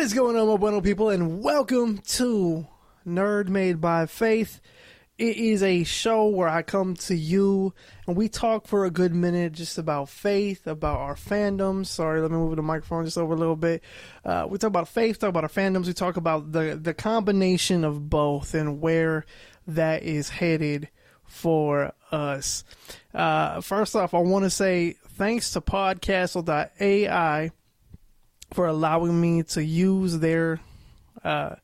What is going on, my bueno people, and welcome to Nerd Made by Faith. It is a show where I come to you and we talk for a good minute just about faith, about our fandoms. Sorry, let me move the microphone just over a little bit. Uh, we talk about faith, talk about our fandoms. We talk about the the combination of both and where that is headed for us. Uh, first off, I want to say thanks to Podcastle.ai for allowing me to use their uh,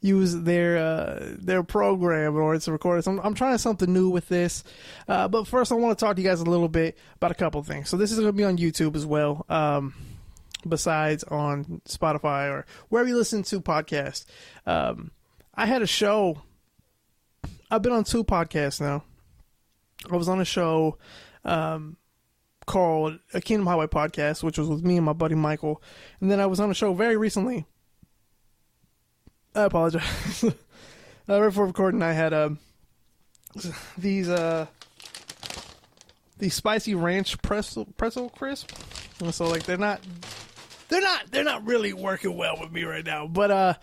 use their uh, their program or it's recorded. So I'm, I'm trying something new with this. Uh, but first, I want to talk to you guys a little bit about a couple things. So this is going to be on YouTube as well. Um, besides on Spotify or wherever you listen to podcasts. Um, I had a show. I've been on two podcasts now. I was on a show um, called a Kingdom Highway podcast, which was with me and my buddy Michael, and then I was on a show very recently I apologize. uh, right before recording, I had um, these uh, these spicy ranch pretzel pretzel crisp. And so like they're not they're not they're not really working well with me right now. But uh,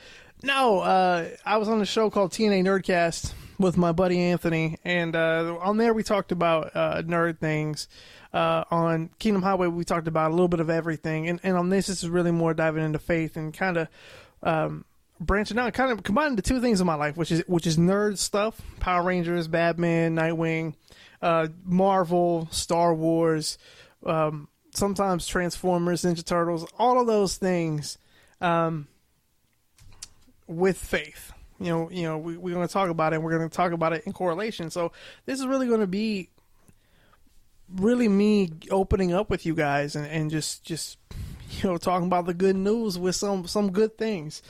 no, uh, I was on a show called TNA Nerdcast with my buddy Anthony, and uh, on there we talked about uh, nerd things. Uh, on Kingdom Highway, we talked about a little bit of everything, and, and on this, this is really more diving into faith and kind of um, branching out, kind of combining the two things in my life, which is which is nerd stuff, Power Rangers, Batman, Nightwing, uh, Marvel, Star Wars, um, sometimes Transformers, Ninja Turtles, all of those things, um, with faith. You know, you know, we, we're going to talk about it. and We're going to talk about it in correlation. So this is really going to be really me opening up with you guys and, and just just you know talking about the good news with some some good things.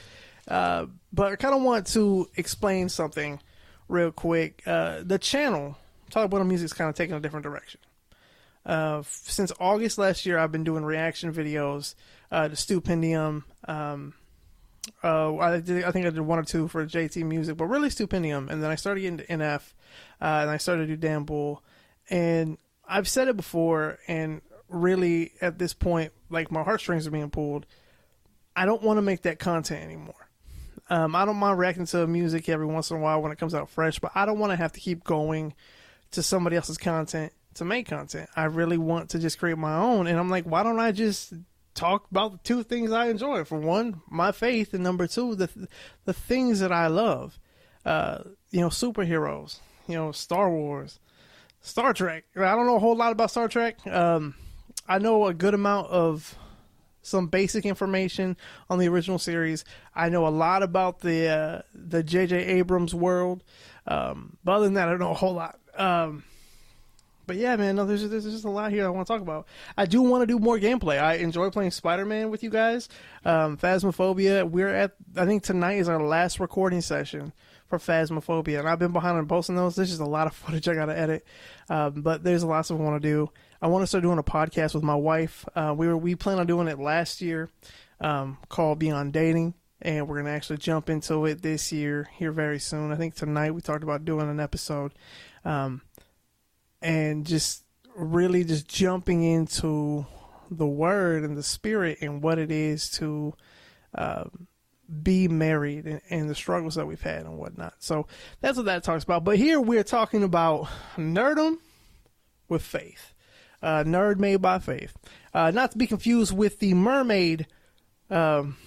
Uh, but I kind of want to explain something real quick. Uh, the channel, Talk About Music, is kind of taking a different direction. Uh, since August last year, I've been doing reaction videos uh, to Stupendium. Um, uh, I, did, I think I did one or two for JT Music, but really Stupendium. And then I started getting to NF, uh, and I started to do Dan Bull. And I've said it before, and really at this point, like my heartstrings are being pulled. I don't want to make that content anymore. Um, I don't mind reacting to music every once in a while when it comes out fresh, but I don't want to have to keep going to somebody else's content to make content. I really want to just create my own. And I'm like, why don't I just talk about the two things I enjoy? For one, my faith, and number two, the the things that I love. Uh, you know, superheroes. You know, Star Wars, Star Trek. I don't know a whole lot about Star Trek. Um, I know a good amount of some basic information on the original series. I know a lot about the uh, the J.J. Abrams world, um, but other than that, I don't know a whole lot. Um, but yeah, man, no, there's there's just a lot here I want to talk about. I do want to do more gameplay. I enjoy playing Spider Man with you guys. Um, Phasmophobia. We're at I think tonight is our last recording session for Phasmophobia, and I've been behind on posting those. There's just a lot of footage I got to edit, um, but there's lots of I want to do. I want to start doing a podcast with my wife. Uh, we were we plan on doing it last year, um, called Beyond Dating, and we're gonna actually jump into it this year here very soon. I think tonight we talked about doing an episode, um, and just really just jumping into the word and the spirit and what it is to uh, be married and, and, the struggles that we've had and whatnot. So that's what that talks about. But here we're talking about nerdum with faith uh, Nerd Made by Faith. Uh, not to be confused with the Mermaid um,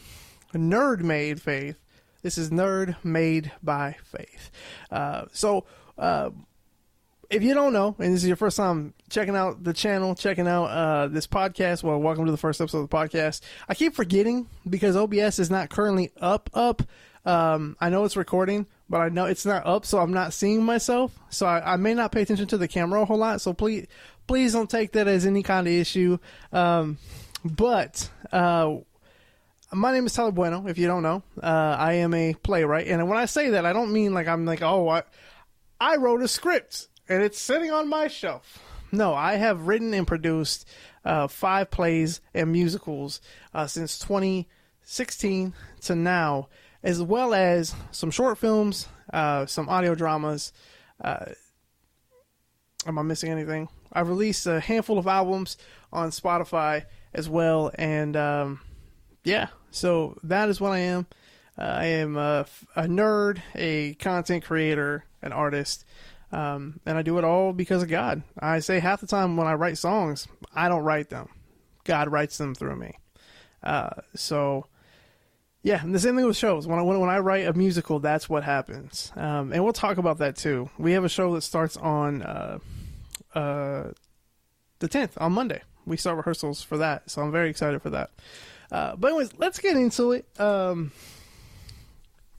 Nerd Made Faith. This is Nerd Made by Faith. Uh, so, uh, if you don't know, and this is your first time checking out the channel, checking out uh, this podcast, well, welcome to the first episode of the podcast. I keep forgetting because OBS is not currently up. Up. Um, I know it's recording, but I know it's not up, so I'm not seeing myself. So I, I, may not pay attention to the camera a whole lot. So please, please don't take that as any kind of issue. Um, but uh, my name is Tyler Bueno. If you don't know, uh, I am a playwright, and when I say that, I don't mean like I'm like oh I, I wrote a script and it's sitting on my shelf. No, I have written and produced uh, five plays and musicals uh, since 2016 to now, as well as some short films, uh, some audio dramas. Uh, am I missing anything? I've released a handful of albums on Spotify as well, and um, yeah, so that is what I am. Uh, I am a, a, nerd, a content creator, an artist, um, and I do it all because of God. I say half the time when I write songs, I don't write them. God writes them through me. Uh, so, yeah, and the same thing with shows. When I when, when I write a musical, that's what happens. Um, and we'll talk about that too. We have a show that starts on uh, uh, the tenth on Monday. We start rehearsals for that, so I'm very excited for that. Uh, but anyways, let's get into it. Um,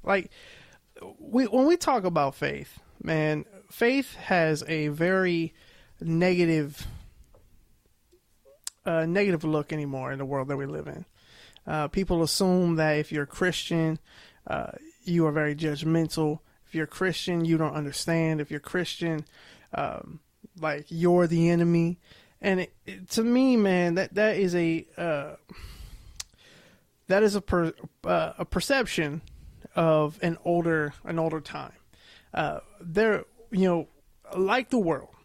like we when we talk about faith, man, faith has a very negative uh, negative look anymore in the world that we live in. Uh, people assume that if you're Christian, uh, you are very judgmental. If you're Christian, you don't understand. If you're Christian, um, like you're the enemy. And it, it, to me, man, that that is a uh, that is a per, uh, a perception of an older an older time. Uh, there, you know, like the world,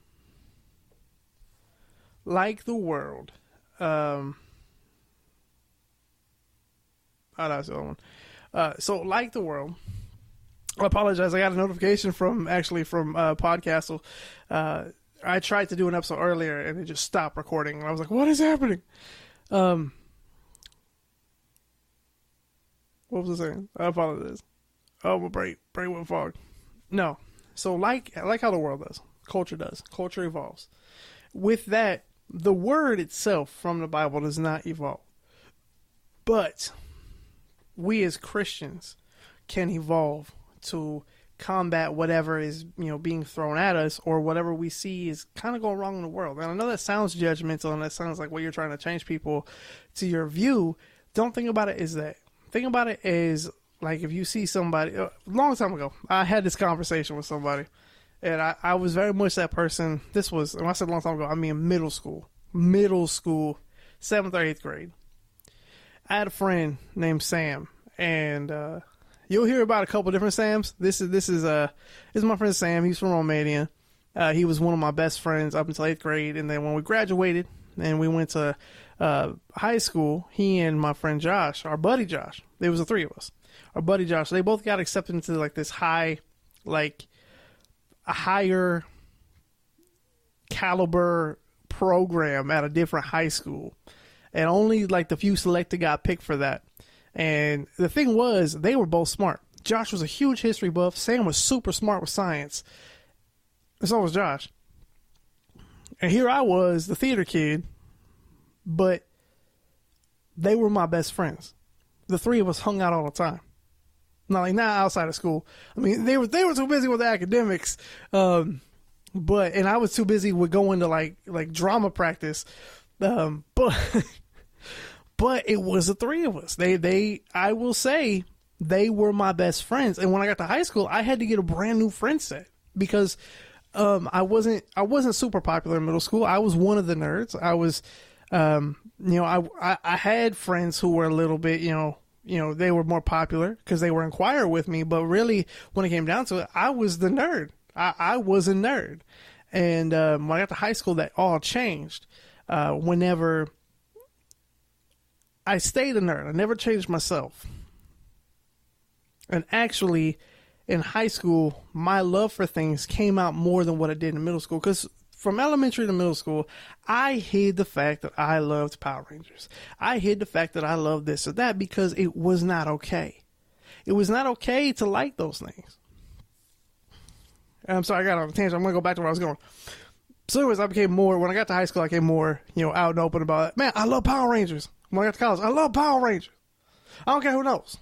like the world. Um, oh, that's the other one. Uh, so, like the world. I apologize. I got a notification from actually from uh, Podcastle. Uh, I tried to do an episode earlier and it just stopped recording. And I was like, "What is happening?" Um, what was I saying? I apologize. Oh, my brain, brain went fog. No. So like like how the world does, culture does. Culture evolves. With that, the word itself from the Bible does not evolve. But we as Christians can evolve to combat whatever is you know being thrown at us or whatever we see is kind of going wrong in the world. And I know that sounds judgmental and that sounds like what you're trying to change people to your view. Don't think about it as that. Think about it as like if you see somebody a uh, long time ago, I had this conversation with somebody, and I, I was very much that person. This was when I said a long time ago, I mean middle school, middle school, seventh or eighth grade. I had a friend named Sam, and uh, you'll hear about a couple different Sams. This is this is uh this is my friend Sam. He's from Romania. Uh, he was one of my best friends up until eighth grade, and then when we graduated and we went to uh, high school, he and my friend Josh, our buddy Josh, there was the three of us our buddy Josh, they both got accepted into like this high, like a higher caliber program at a different high school, and only like the few selected got picked for that. And the thing was, they were both smart. Josh was a huge history buff. Sam was super smart with science. And so was Josh. And here I was, the theater kid, but they were my best friends. The three of us hung out all the time. Not like not outside of school. I mean, they were they were too busy with the academics, um, but and I was too busy with going to like like drama practice. Um, but but it was the three of us. They they I will say they were my best friends. And when I got to high school, I had to get a brand new friend set because um, I wasn't I wasn't super popular in middle school. I was one of the nerds. I was um, you know I, I I had friends who were a little bit you know you know they were more popular because they were in choir with me but really when it came down to it i was the nerd. I, I was a nerd. And um, when i got to high school that all changed uh, whenever i stayed a nerd. I never changed myself. And actually in high school my love for things came out more than what it did in middle school because from elementary to middle school, I hid the fact that I loved Power Rangers. I hid the fact that I loved this or that because it was not okay. It was not okay to like those things. I'm sorry, I got on a tangent. I'm going to go back to where I was going. So, anyways, I became more, when I got to high school, I became more, you know, out and open about it. Man, I love Power Rangers. When I got to college, I love Power Rangers. I don't care who knows.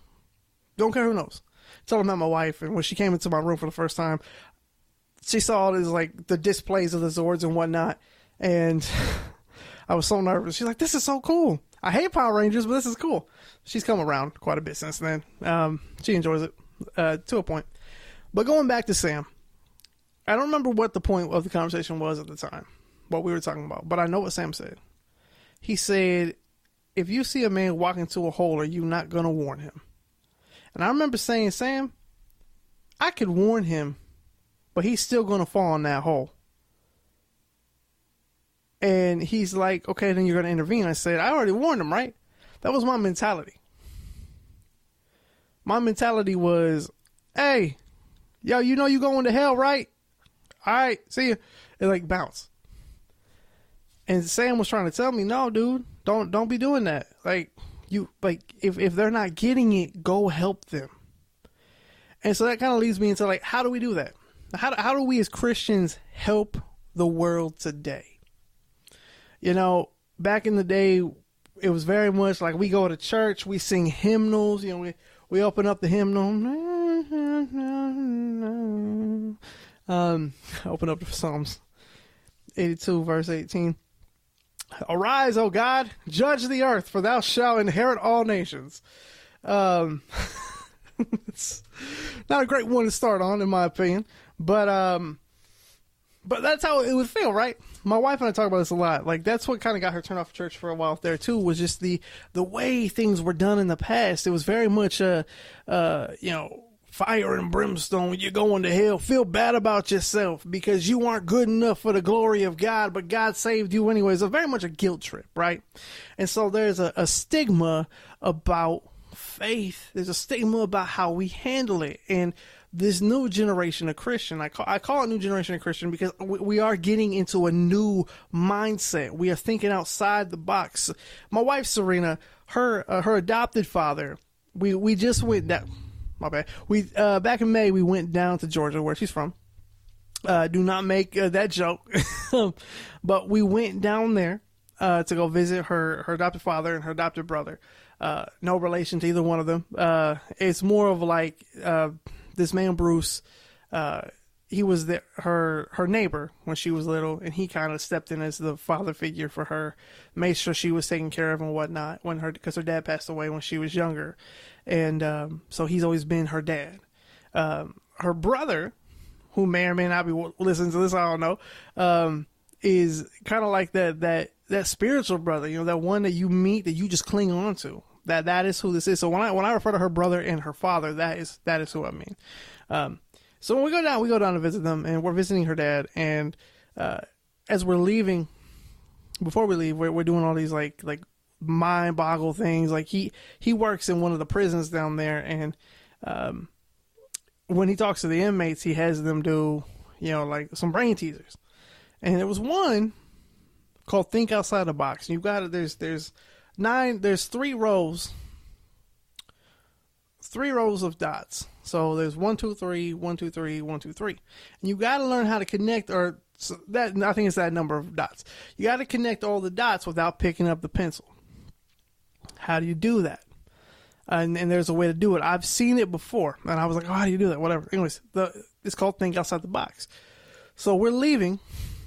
Don't care who knows. Tell them that my wife, and when she came into my room for the first time, she saw all these like the displays of the Zords and whatnot, and I was so nervous. She's like, "This is so cool." I hate Power Rangers, but this is cool. She's come around quite a bit since then. Um, she enjoys it uh, to a point. But going back to Sam, I don't remember what the point of the conversation was at the time, what we were talking about, but I know what Sam said. He said, "If you see a man walk into a hole, are you not going to warn him?" And I remember saying, "Sam, I could warn him." But he's still going to fall in that hole. And he's like, okay, then you're going to intervene. I said, I already warned him, right? That was my mentality. my mentality was, hey, yo, you know you going to hell, right? All right, see you. And like bounce. And Sam was trying to tell me, no, dude, don't don't be doing that. Like you like if if they're not getting it, go help them. And so that kind of leads me into like, how do we do that? How how do we as Christians help the world today? You know, back in the day, it was very much like we go to church, we sing hymnals, you know, we we open up the hymnal. Um, open up the Psalms 82, verse 18. Arise, O God, judge the earth, for thou shalt inherit all nations. Um, it's not a great one to start on, in my opinion, but um, but that's how it would feel, right? My wife and I talk about this a lot. Like that's what kind of got her turned off church for a while there too. Was just the the way things were done in the past. It was very much uh uh you know fire and brimstone. You're going to hell. Feel bad about yourself because you aren't good enough for the glory of God, but God saved you anyways. It's very much a guilt trip, right? And so there's a, a stigma about faith. There's a stigma about how we handle it. And this new generation of Christian, I call, I call it new generation of Christian because we, are getting into a new mindset. We are thinking outside the box. My wife, Serena, her, uh, her adopted father, we, we just went that, my bad. We, uh, back in May, we went down to Georgia where she's from. Uh, do not make uh, that joke. but we went down there, uh, to go visit her, her adopted father and her adopted brother. Uh, no relation to either one of them. It's more of like this man Bruce. Uh, he was the, her her neighbor when she was little, and he kind of stepped in as the father figure for her, made sure she was taken care of and whatnot. When her because her dad passed away when she was younger, and um, so he's always been her dad. Um, her brother, who may or may not be listening to this, I don't know, um, is kind of like that that that spiritual brother, you know, that one that you meet that you just cling on to. That that is who this is. So when I when I refer to her brother and her father, that is that is who I mean. Um, so when we go down, we go down to visit them, and we're visiting her dad. And uh, as we're leaving, before we leave, we're, we're doing all these like like mind boggle things. Like he he works in one of the prisons down there, and um, when he talks to the inmates, he has them do you know like some brain teasers. And there was one called Think Outside the Box. And you've got it. There's there's nine. There's three rows. Three rows of dots. So there's one, two, three, one, two, three, one, two, three, and you got to learn how to connect. Or so that I think it's that number of dots. You got to connect all the dots without picking up the pencil. How do you do that? And, and there's a way to do it. I've seen it before, and I was like, "Oh, how do you do that?" Whatever. Anyways, the it's called think outside the box. So we're leaving.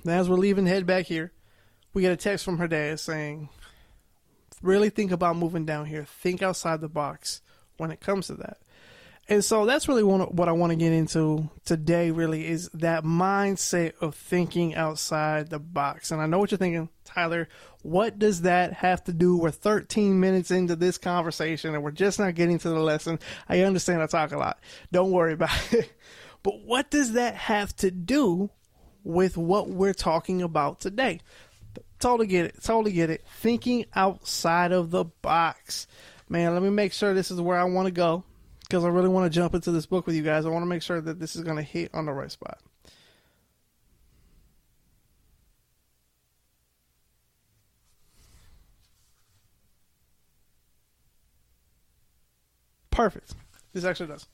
And as we're leaving, head back here, we get a text from her dad saying, "Really think about moving down here. Think outside the box when it comes to that." And so that's really what I want to get into today, really, is that mindset of thinking outside the box. And I know what you're thinking, Tyler. What does that have to do? We're 13 minutes into this conversation and we're just not getting to the lesson. I understand I talk a lot. Don't worry about it. But what does that have to do with what we're talking about today? Totally get it. Totally get it. Thinking outside of the box. Man, let me make sure this is where I want to go because I really want to jump into this book with you guys. I want to make sure that this is going to hit on the right spot. Perfect. This actually does.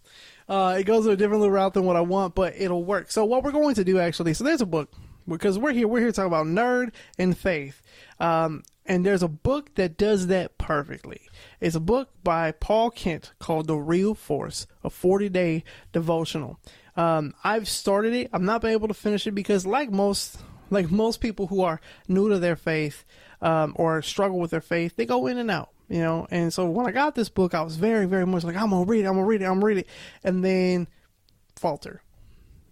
Uh, it goes a different little route than what I want, but it'll work. So what we're going to do actually, so there's a book because we're here. We're here to talk about nerd and faith. Um, and there's a book that does that perfectly. It's a book by Paul Kent called The Real Force, a 40 day devotional. Um, I've started it. I'm not been able to finish it because, like most, like most people who are new to their faith um, or struggle with their faith, they go in and out. You know, and so when I got this book, I was very, very much like, I'm gonna read it, I'm gonna read it, I'm gonna read it, and then falter.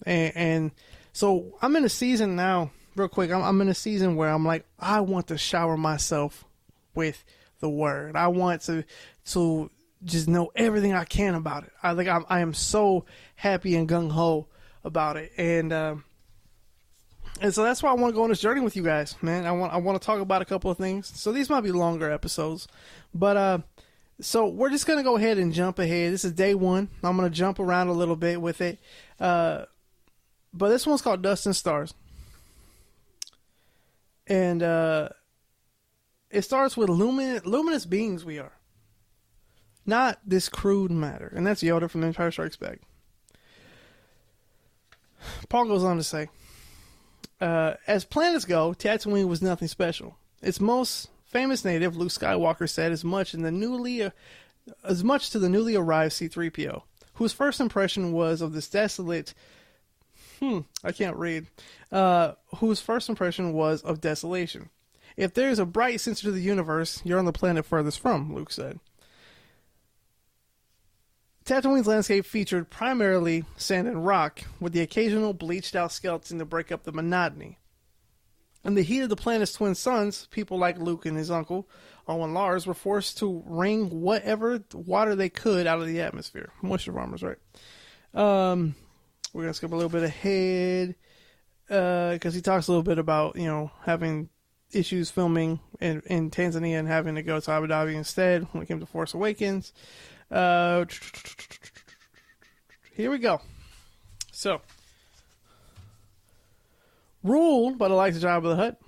And, and so I'm in a season now real quick, I'm, I'm in a season where I'm like, I want to shower myself with the word. I want to to just know everything I can about it. I think I'm, I am so happy and gung ho about it, and um, and so that's why I want to go on this journey with you guys, man. I want I want to talk about a couple of things. So these might be longer episodes, but uh, So we're just gonna go ahead and jump ahead. This is day one. I'm gonna jump around a little bit with it, uh, but this one's called Dust and Stars, and uh, it starts with luminous, luminous beings we are, not this crude matter, and that's Yoda from The Empire Strikes Back. Paul goes on to say, uh, as planets go, Tatooine was nothing special. Its most famous native, Luke Skywalker, said as much in the newly, uh, as much to the newly arrived C-3PO, whose first impression was of this desolate. Hmm, I can't read. Uh, whose first impression was of desolation. If there is a bright center to the universe, you're on the planet furthest from, Luke said. Tatooine's landscape featured primarily sand and rock, with the occasional bleached out skeleton to break up the monotony. In the heat of the planet's twin suns, people like Luke and his uncle, Owen Lars, were forced to wring whatever water they could out of the atmosphere. Moisture farmers, right? Um, we're to skip a little bit ahead because uh, he talks a little bit about, you know, having issues filming in, in Tanzania and having to go to Abu Dhabi instead when it came to Force Awakens. Uh, here we go. So, ruled by the likes of Jabba the Hutt,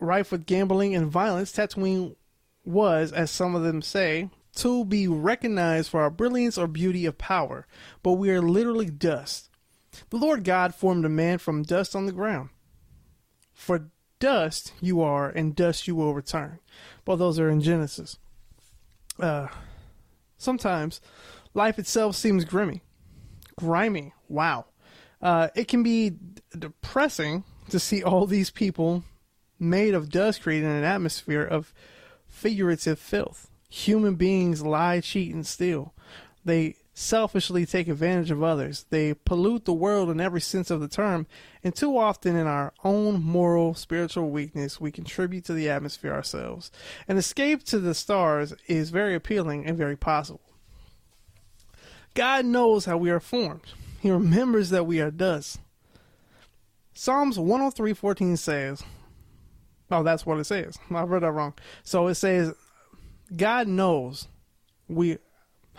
rife with gambling and violence, Tatooine was, as some of them say, to be recognized for our brilliance or beauty of power, but we are literally dust. The Lord God formed a man from dust on the ground. For dust you are, and dust you will return. Well, those are in Genesis. Uh, sometimes life itself seems grimy. Grimy. Wow. Uh, it can be depressing to see all these people made of dust creating an atmosphere of figurative filth. Human beings lie, cheat, and steal. They selfishly take advantage of others. They pollute the world in every sense of the term, and too often in our own moral, spiritual weakness, we contribute to the atmosphere ourselves. An escape to the stars is very appealing and very possible. God knows how we are formed. He remembers that we are dust. Psalms 103:14 says, "Oh, that's what it says. I read that wrong." So it says, "God knows we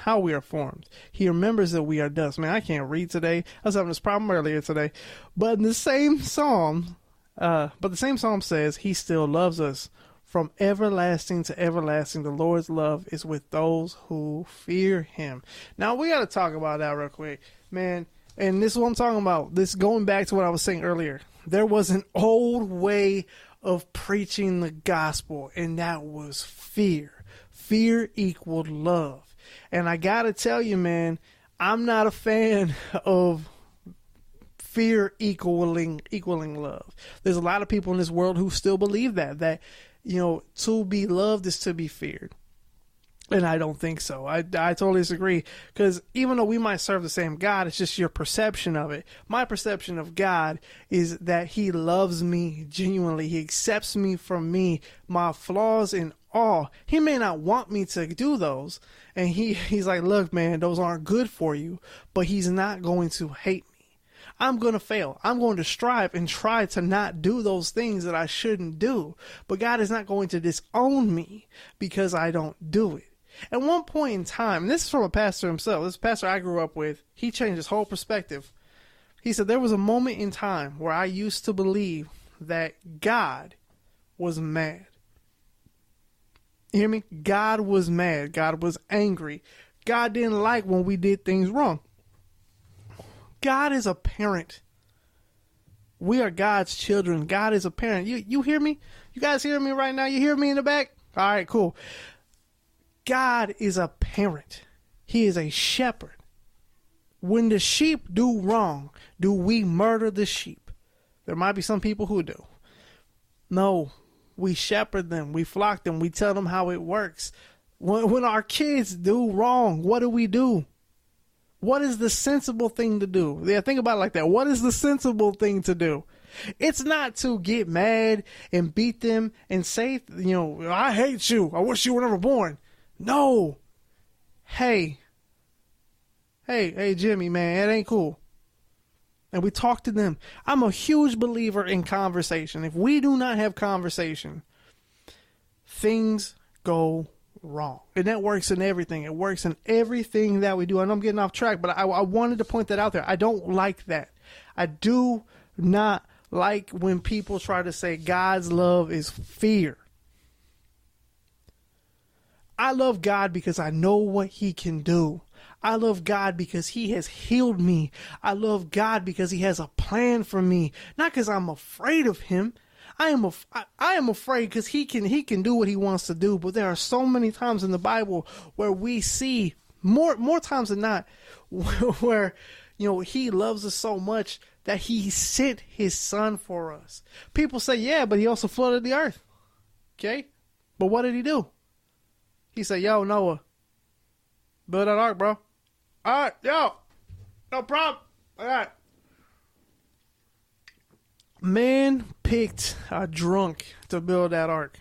how we are formed. He remembers that we are dust." Man, I can't read today. I was having this problem earlier today, but in the same psalm, uh, but the same psalm says, "He still loves us." From everlasting to everlasting, the Lord's love is with those who fear Him. Now we got to talk about that real quick, man and this is what I'm talking about. This going back to what I was saying earlier. There was an old way of preaching the gospel, and that was fear. Fear equaled love. And I gotta tell you, man, I'm not a fan of fear equaling equaling love. There's a lot of people in this world who still believe that that you know to be loved is to be feared. And I don't think so. I, I totally disagree. Because even though we might serve the same God, it's just your perception of it. My perception of God is that He loves me genuinely. He accepts me from me, my flaws and all. He may not want me to do those. And he, He's like, look, man, those aren't good for you. But He's not going to hate me. I'm going to fail. I'm going to strive and try to not do those things that I shouldn't do. But God is not going to disown me because I don't do it. At one point in time, this is from a pastor himself, this pastor I grew up with, he changed his whole perspective. He said, There was a moment in time where I used to believe that God was mad. Hear me? God was mad. God was angry. God didn't like when we did things wrong. God is a parent. We are God's children. God is a parent. You you hear me? You guys hear me right now? You hear me in the back? All right, cool. God is a parent, He is a shepherd. When the sheep do wrong, do we murder the sheep? There might be some people who do. No, we shepherd them, we flock them, we tell them how it works. When, when our kids do wrong, what do we do? What is the sensible thing to do? Yeah, think about it like that. What is the sensible thing to do? It's not to get mad and beat them and say, you know, I hate you. I wish you were never born. No. Hey. Hey, hey, Jimmy, man, it ain't cool. And we talk to them. I'm a huge believer in conversation. If we do not have conversation, things go wrong. And that works in everything. It works in everything that we do. And I'm getting off track, but I, I wanted to point that out there. I don't like that. I do not like when people try to say God's love is fear. I love God because I know what He can do. I love God because He has healed me. I love God because He has a plan for me, not because I'm afraid of Him. I am af- I, I am afraid because He can He can do what He wants to do. But there are so many times in the Bible where we see more more times than not where you know He loves us so much that He sent His Son for us. People say, yeah, but He also flooded the earth. Okay, but what did He do? He said, "Yo, Noah, build that ark, bro. All right, yo, no problem. All right." Man picked a drunk to build that ark.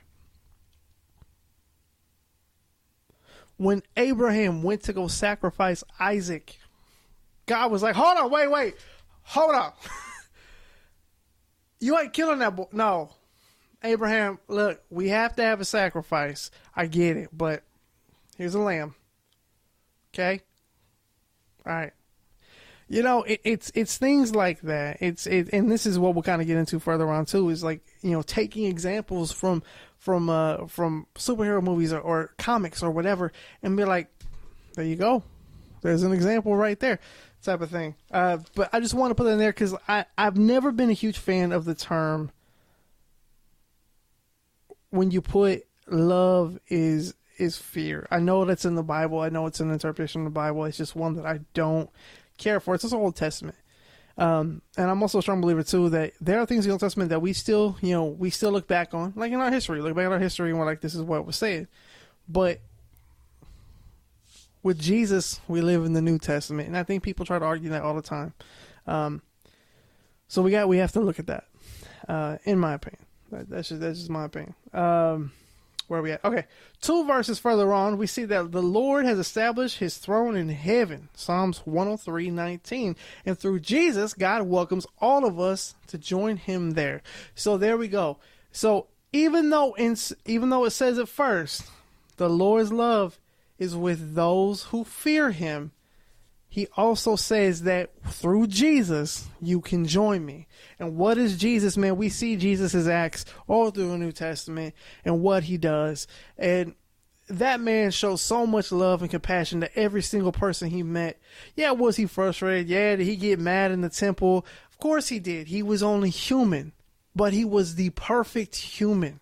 When Abraham went to go sacrifice Isaac, God was like, "Hold on, wait, wait, hold on. you ain't killing that boy. No, Abraham, look, we have to have a sacrifice. I get it, but here's a lamb. Okay? All right. You know, it, it's it's things like that. It's it, and this is what we'll kind of get into further on too. Is like you know taking examples from from uh from superhero movies or, or comics or whatever, and be like, there you go, there's an example right there, type of thing. Uh, but I just want to put it in there because I I've never been a huge fan of the term when you put love is is fear. I know that's in the Bible. I know it's an interpretation of the Bible. It's just one that I don't care for. It's just Old Testament. Um, and I'm also a strong believer too that there are things in the Old Testament that we still, you know, we still look back on, like in our history, look back at our history and we're like, this is what was said. But with Jesus, we live in the New Testament, and I think people try to argue that all the time. Um, so we got we have to look at that, uh, in my opinion. That's just that's just my opinion. Um, where are we at? Okay, two verses further on, we see that the Lord has established His throne in heaven. Psalms one hundred three nineteen, and through Jesus, God welcomes all of us to join Him there. So there we go. So even though in even though it says it first, the Lord's love is with those who fear Him he also says that through Jesus, you can join me. And what is Jesus, man? We see Jesus' acts all through the New Testament and what he does. And that man shows so much love and compassion to every single person he met. Yeah, was he frustrated? Yeah, did he get mad in the temple? Of course he did. He was only human, but he was the perfect human.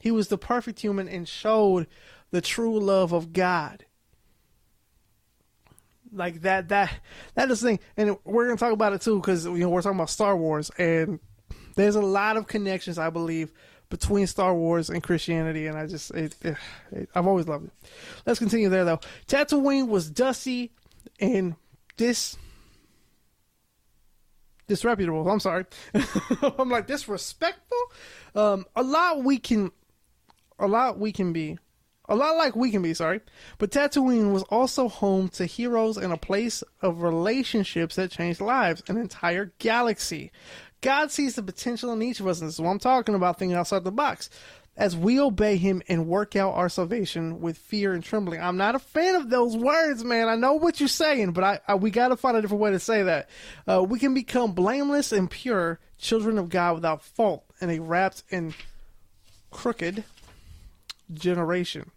He was the perfect human and showed the true love of God like that that that is the thing. And we're gonna talk about it too because you know we're talking about star wars. And there's a lot of connections i believe between star wars and christianity. And i just it, it, it, i've always loved it. Let's continue there though. Tatooine was dusty and this disreputable. I'm sorry. I'm like disrespectful? Um a lot we can a lot we can be a lot like we can be, sorry. But Tatooine was also home to heroes and a place of relationships that changed lives, an entire galaxy. God sees the potential in each of us, and this is what I'm talking about, thinking outside the box. As we obey Him and work out our salvation with fear and trembling. I'm not a fan of those words, man. I know what you're saying, but I, I we got to find a different way to say that. Uh, we can become blameless and pure children of God without fault in a wrapped and crooked generation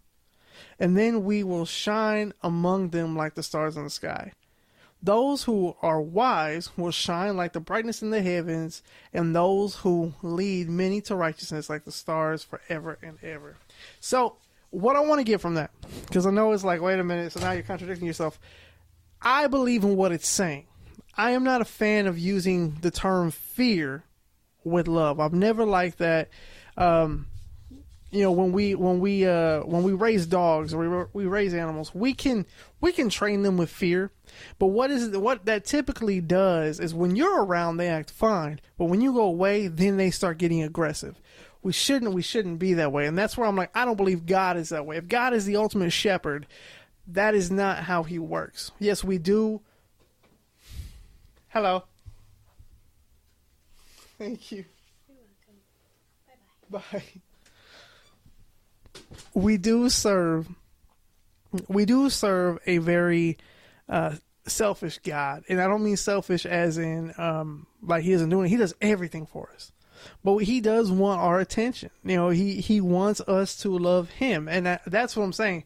and then we will shine among them like the stars in the sky. Those who are wise will shine like the brightness in the heavens, and those who lead many to righteousness like the stars forever and ever. So, what I want to get from that, because I know it's like, wait a minute, so now you're contradicting yourself. I believe in what it's saying. I am not a fan of using the term fear with love. I've never liked that. Um, you know when we when we uh when we raise dogs or we we raise animals we can we can train them with fear. But what is what that typically does is when you're around they act fine. But when you go away then they start getting aggressive. We shouldn't we shouldn't be that way. And that's where I'm like I don't believe God is that way. If God is the ultimate shepherd that is not how he works. Yes we do. Hello. Thank you. You're Bye bye. bye we do serve we do serve a very uh, selfish God, and I don't mean selfish as in um, like he isn't doing. It. He does everything for us, but he does want our attention. You know, he he wants us to love him, and that, that's what I'm saying.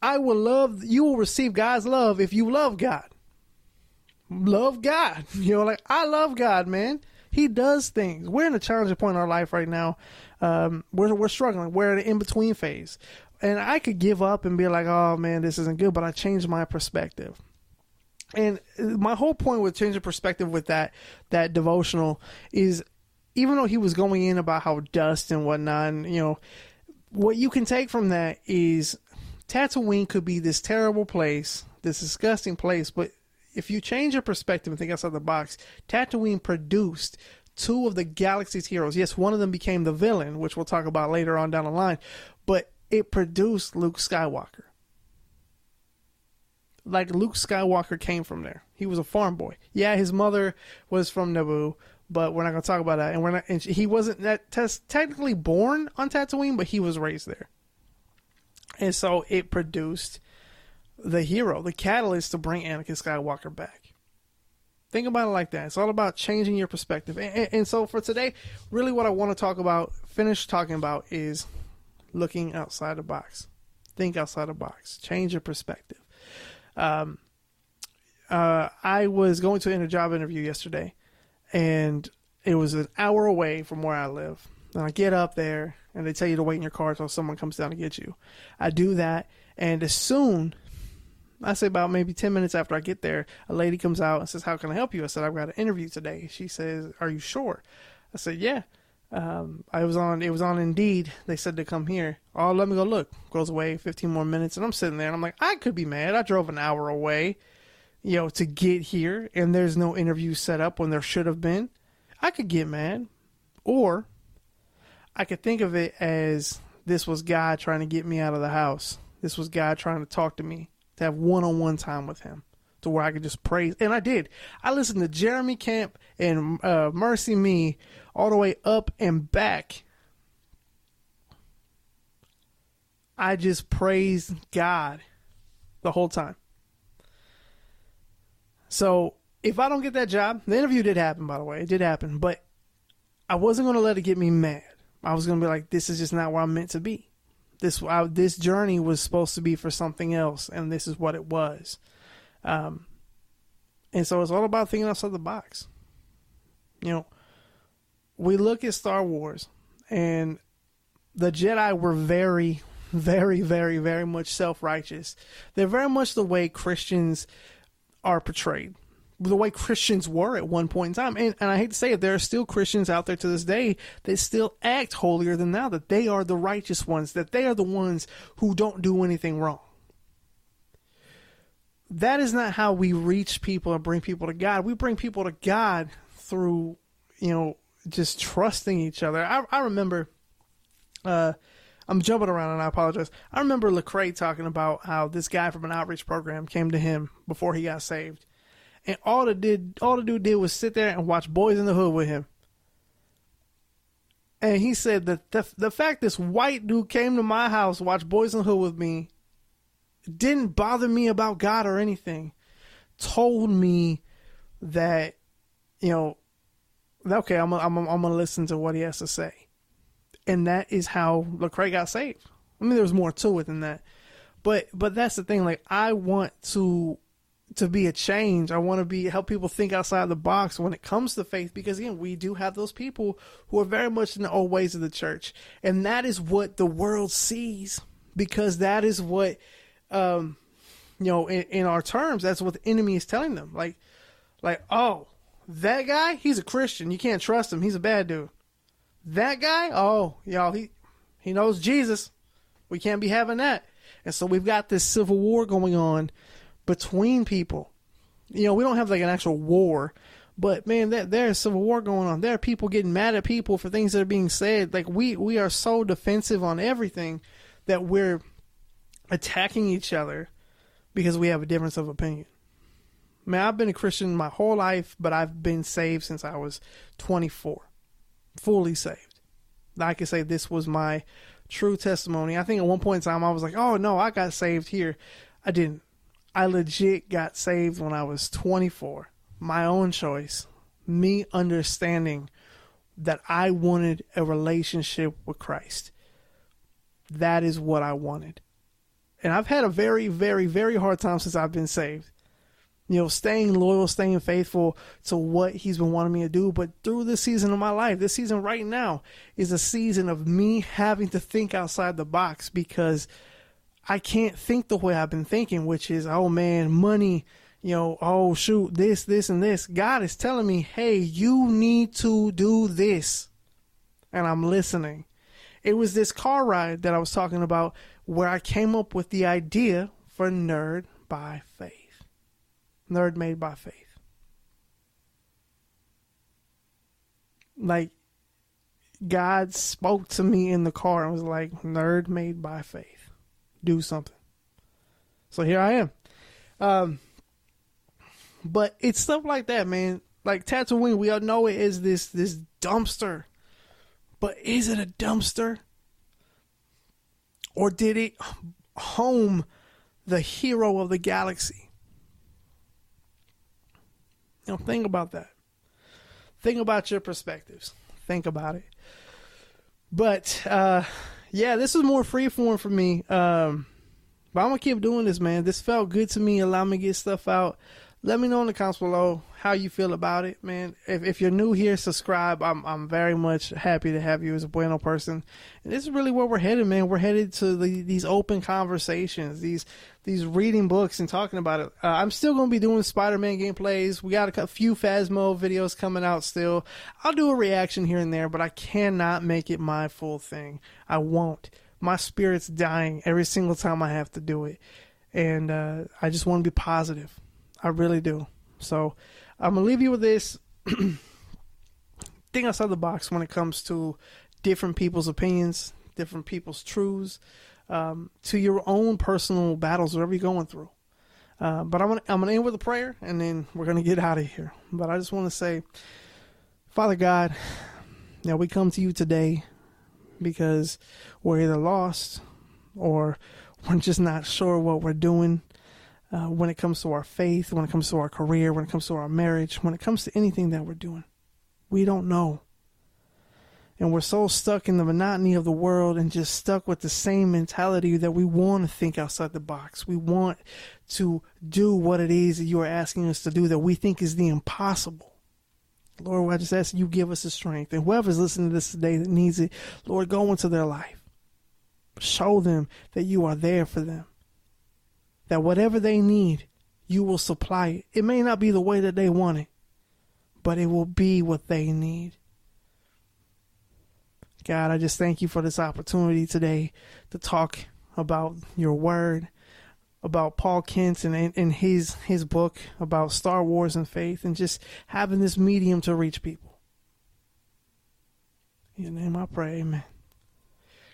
I will love you will receive God's love if you love God. Love God. You know, like I love God, man. He does things. We're in a challenging point in our life right now. Um, we're we're struggling. We're in an in between phase, and I could give up and be like, "Oh man, this isn't good," but I changed my perspective. And my whole point with changing perspective with that that devotional is, even though he was going in about how dust and whatnot, and, you know, what you can take from that is Tatooine could be this terrible place, this disgusting place, but if you change your perspective and think outside the box, Tatooine produced two of the galaxy's heroes. Yes, one of them became the villain, which we'll talk about later on down the line, but it produced Luke Skywalker. Like Luke Skywalker came from there. He was a farm boy. Yeah, his mother was from Naboo, but we're not going to talk about that. And we're not. And he wasn't that technically born on Tatooine, but he was raised there. And so it produced the hero, the catalyst to bring Anakin Skywalker back. Think about it like that. It's all about changing your perspective. And, and, and, so for today, really what I want to talk about, finish talking about, is looking outside the box. Think outside the box. Change your perspective. Um, uh, I was going to a job interview yesterday, and it was an hour away from where I live. And I get up there, and they tell you to wait in your car until someone comes down to get you. I do that, and as soon I say about maybe 10 minutes after I get there, a lady comes out and says, How can I help you? I said, I've got an interview today. She says, Are you sure? I said, Yeah. Um, I was on, it was on Indeed. They said to come here. Oh, let me go look. Goes away 15 more minutes. And I'm sitting there and I'm like, I could be mad. I drove an hour away, you know, to get here and there's no interview set up when there should have been. I could get mad. Or I could think of it as this was God trying to get me out of the house. This was God trying to talk to me to have one on one time with him to where I could just praise. And I did. I listened to Jeremy Camp and uh, MercyMe all the way up and back. I just praised God the whole time. So if I don't get that job, the interview did happen, by the way. It did happen. But I wasn't going to let it get me mad. I was going to be like, this is just not where I'm meant to be this uh, this journey was supposed to be for something else, and this is what it was. Um, and so it's all about thinking outside the box. You know, we look at Star Wars, and the Jedi were very, very, very, very much self righteous. They're very much the way Christians are portrayed the way Christians were at one point in time. And, and I hate to say it, there are still Christians out there to this day that still act holier than thou, that they are the righteous ones, that they are the ones who don't do anything wrong. That is not how we reach people and bring people to God. We bring people to God through, you know, just trusting each other. I, I remember, uh, I'm jumping around and I apologize. I remember Lecrae talking about how this guy from an outreach program came to him before he got saved and all the did all the dude did was sit there and watch Boys in the Hood with him. And he said that the the fact this white dude came to my house, watched Boys in the Hood with me, didn't bother me about God or anything. Told me that, you know, okay, I'm I'm I'm gonna listen to what he has to say, and that is how Lecrae got saved. I mean, there was more to it than that, but but that's the thing. Like, I want to to be a change. I want to be help people think outside the box when it comes to faith because again, we do have those people who are very much in the old ways of the church. And that is what the world sees because that is what um you know, in, in our terms, that's what the enemy is telling them. Like like, oh, that guy, he's a Christian. You can't trust him. He's a bad dude. That guy, oh, y'all, he he knows Jesus. We can't be having that. And so we've got this civil war going on between people. You know, we don't have like an actual war, but man, there, there's civil war going on. There are people getting mad at people for things that are being said. Like we we are so defensive on everything that we're attacking each other because we have a difference of opinion. Man, I've been a Christian my whole life, but I've been saved since I was 24, fully saved. I can say this was my true testimony. I think at one point in time I was like, oh no, I got saved here. I didn't. I legit got saved when I was 24. My own choice. Me understanding that I wanted a relationship with Christ. That is what I wanted. And I've had a very, very, very hard time since I've been saved. You know, staying loyal, staying faithful to what He's been wanting me to do. But through this season of my life, this season right now is a season of me having to think outside the box because I can't think the way I've been thinking, which is, oh man, money, you know, oh shoot, this, this, and this. God is telling me, hey, you need to do this. And I'm listening. It was this car ride that I was talking about where I came up with the idea for Nerd by Faith. Nerd made by faith. Like, God spoke to me in the car and was like, Nerd made by faith. Do something. So here I am. Um, but it's stuff like that, man. Like Tatooine, we all know it is this this dumpster. But is it a dumpster? Or did it home the hero of the galaxy? Know, think about that. Think about your perspectives. Think about it. But uh yeah, this is more freeform for me. Um but I'm gonna keep doing this, man. This felt good to me. Allow me to get stuff out let me know in the comments below how you feel about it, man. If, if you're new here, subscribe. I'm I'm very much happy to have you as a Bueno person. And this is really where we're headed, man. We're headed to the, these open conversations, these these reading books and talking about it. Uh, I'm still going to be doing Spider-Man gameplays. We got a, few Phasmo videos coming out still. I'll do a reaction here and there, but I cannot make it my full thing. I won't. My spirit's dying every single time I have to do it, and uh, I just want to be positive. I really do. So I'm gonna leave you with this. Think outside the box when it comes to different people's opinions, different people's truths, um, to your own personal battles, whatever you're going through. Uh, but I'm gonna I'm gonna end with a prayer, and then we're gonna get out of here. But I just want to say, Father God, now we come to you today because we're either lost or we're just not sure what we're doing uh, when it comes to our faith, when it comes to our career, when it comes to our marriage, when it comes to anything that we're doing. We don't know. And we're so stuck in the monotony of the world and just stuck with the same mentality that we want to think outside the box. We want to do what it is that you are asking us to do that we think is the impossible. Lord, I just ask you give us the strength. And whoever's listening to this today that needs it, Lord, go into their life. Show them that you are there for them that whatever they need, you will supply it. It may not be the way that they want it, but it will be what they need. God, I just thank you for this opportunity today to talk about your word, about Paul Kent and, and his his book about Star Wars and faith, and just having this medium to reach people. In your name I pray, amen.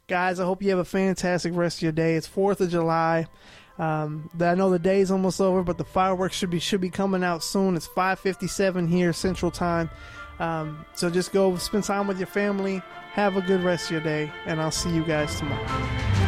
Guys, I hope you have a fantastic rest of your day. It's 4th of July. Um, I know the day is almost over, but the fireworks should be should be coming out soon. It's 5:57 here Central Time. Um, so just go spend time with your family. Have a good rest of your day, and I'll see you guys tomorrow.